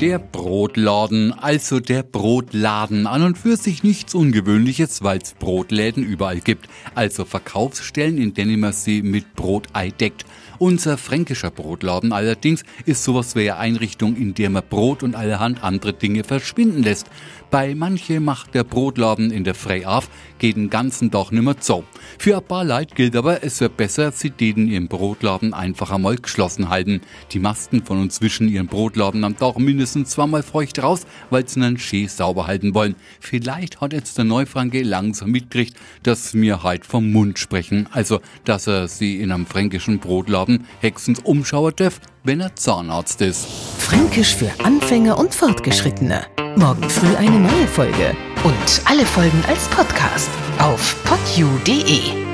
der Brotladen, also der Brotladen, an und für sich nichts Ungewöhnliches, weil es Brotläden überall gibt, also Verkaufsstellen, in denen man sie mit Brotei deckt. Unser fränkischer Brotladen allerdings ist sowas wie eine Einrichtung, in der man Brot und allerhand andere Dinge verschwinden lässt. Bei manche macht der Brotladen in der Frei auf, geht den ganzen Tag nimmer zu. Für ein paar Leute gilt aber, es wäre besser, sie den ihren Brotladen einfach einmal geschlossen halten. Die Masken von uns wischen ihren Brotladen am Tag mindestens zweimal feucht raus, weil sie einen Schee sauber halten wollen. Vielleicht hat jetzt der Neufranke langsam mitgekriegt, dass wir heute vom Mund sprechen, also dass er sie in einem fränkischen Brotladen hexens umschauen darf, wenn er Zahnarzt ist. Fränkisch für Anfänger und Fortgeschrittene. Morgen früh eine neue Folge. Und alle Folgen als Podcast auf podu.de.